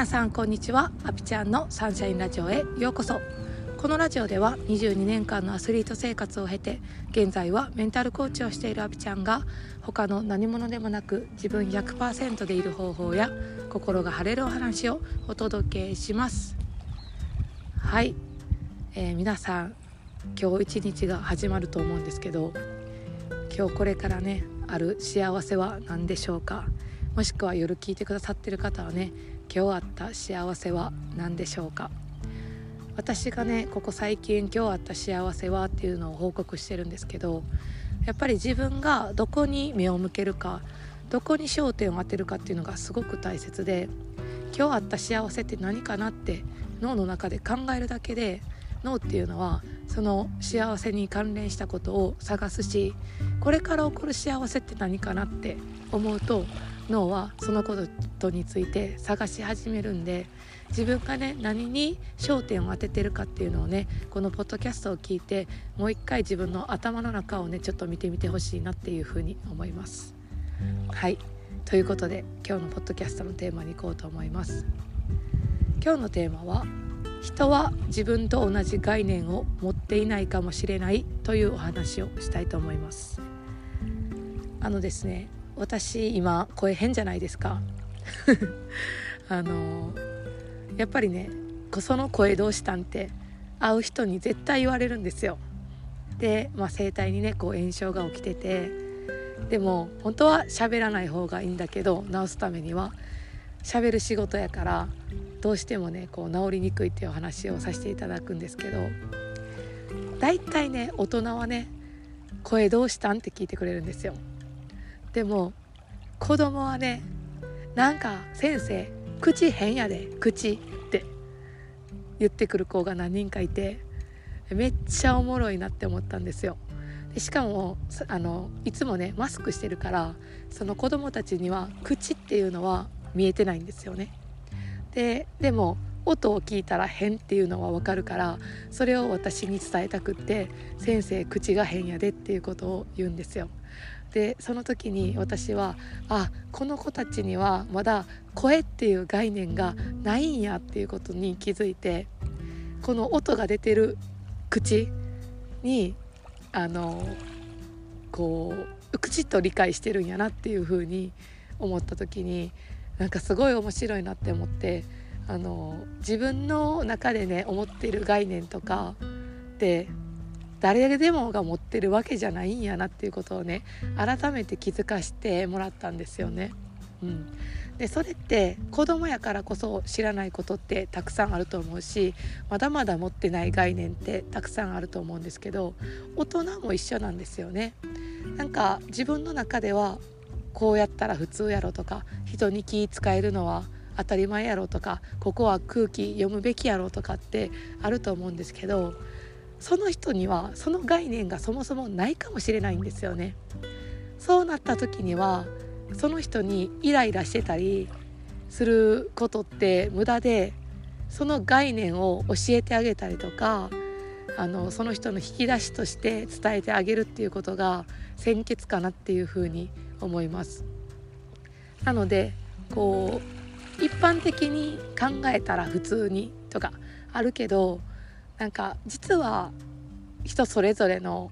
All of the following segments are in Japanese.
皆さんこんにちは。アピちゃんのサンシャインラジオへようこそ。このラジオでは22年間のアスリート生活を経て現在はメンタルコーチをしているアピちゃんが他の何者でもなく自分100%でいる方法や心が晴れるお話をお届けします。はい、えー、皆さん今日一日が始まると思うんですけど今日これからねある幸せは何でしょうか？もしくは夜聞いてくださってる方はね今日あった幸せは何でしょうか？私がねここ最近今日あった幸せはっていうのを報告してるんですけどやっぱり自分がどこに目を向けるかどこに焦点を当てるかっていうのがすごく大切で今日あった幸せって何かなって脳の中で考えるだけで脳っていうのはその幸せに関連したことを探すしこれから起こる幸せって何かなって思うと脳はそのことについて探し始めるんで自分がね何に焦点を当ててるかっていうのをねこのポッドキャストを聞いてもう一回自分の頭の中をねちょっと見てみてほしいなっていうふうに思います。はいということで今日のポッドキャストのテーマに行こうと思います。今日のテーマは人は自分と同じ概念を持っていないかもしれないというお話をしたいと思いますあのですね私今声変じゃないですか あのやっぱりねその声どうしたんって会う人に絶対言われるんですよで、まあ、声帯にねこう炎症が起きててでも本当は喋らない方がいいんだけど治すためには喋る仕事やからどうしてもねこう治りにくいっていう話をさせていただくんですけど大体ね大人はね「声どうしたん?」って聞いてくれるんですよ。でも子供はねなんか先生口変やで口って言ってくる子が何人かいてめっちゃおもろいなって思ったんですよ。でしかもあのいつもねマスクしてるからその子供たちには口っていうのは見えてないんですよね。ででも音を聞いたら変っていうのは分かるからそれを私に伝えたくって「先生口が変やで」っていうことを言うんですよ。でその時に私はあこの子たちにはまだ声っていう概念がないんやっていうことに気づいてこの音が出てる口にあのこう口と理解してるんやなっていうふうに思った時になんかすごい面白いなって思ってあの自分の中でね思ってる概念とかって誰でもが持ってるわけじゃないんやなっていうことをね改めて気づかしてもらったんですよね。うん、でそれって子供やからこそ知らないことってたくさんあると思うしまだまだ持ってない概念ってたくさんあると思うんですけど大人も一緒なんですよね。なんか自分の中ではこうやったら普通やろとか人に気使えるのは当たり前やろとかここは空気読むべきやろとかってあると思うんですけどその人にはその概念がそもそもないかもしれないんですよね。そうなった時にはその人にイライラしてたりすることって無駄でその概念を教えてあげたりとかあのその人の引き出しとして伝えてあげるっていうことが先決かなっていうふうに思いますなのでこう一般的に考えたら普通にとかあるけどなんか実は人それぞれの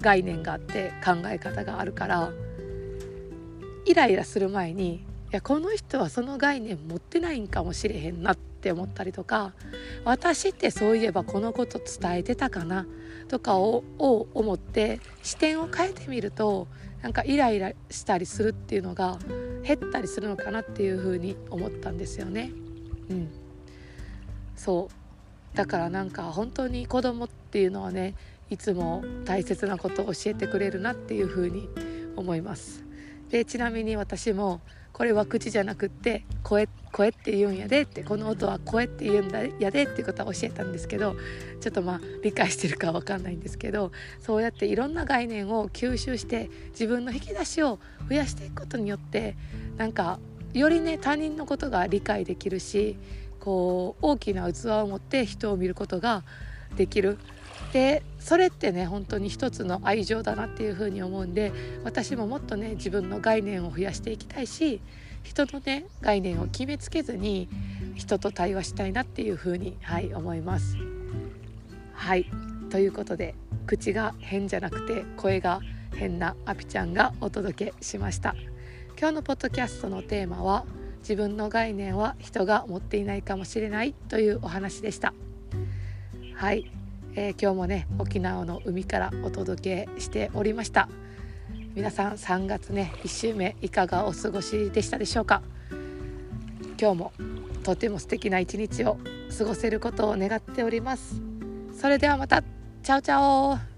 概念があって考え方があるからイライラする前にいやこの人はその概念持ってないんかもしれへんなって思ったりとか私ってそういえばこのこと伝えてたかなとかを思って視点を変えてみるとなんかイライラしたりするっていうのが減ったりするのかなっていうふうに思ったんですよね。うん、そうだからなんか本当に子供っていうのはねいつも大切なことを教えてくれるなっていうふうに思います。でちなみに私もこれは口じゃなくって声声って言うんやでってこの音は声って言うんだやでっていうことは教えたんですけどちょっとまあ理解してるかわかんないんですけどそうやっていろんな概念を吸収して自分の引き出しを増やしていくことによってなんかよりね他人のことが理解できるしこう大きな器を持って人を見ることができる。でそれってね本当に一つの愛情だなっていうふうに思うんで私ももっとね自分の概念を増やしていきたいし人のね概念を決めつけずに人と対話したいなっていうふうに、はい、思います。はい。ということで口が変じゃなくて声が変なアピちゃんがお届けしました。今日のポッドキャストのテーマは自分の概念は人が持っていないかもしれないというお話でした。はい、えー、今日もね沖縄の海からお届けしておりました。皆さん3月ね1週目いかがお過ごしでしたでしょうか？今日もとても素敵な一日を過ごせることを願っております。それではまた。チャオチャオ。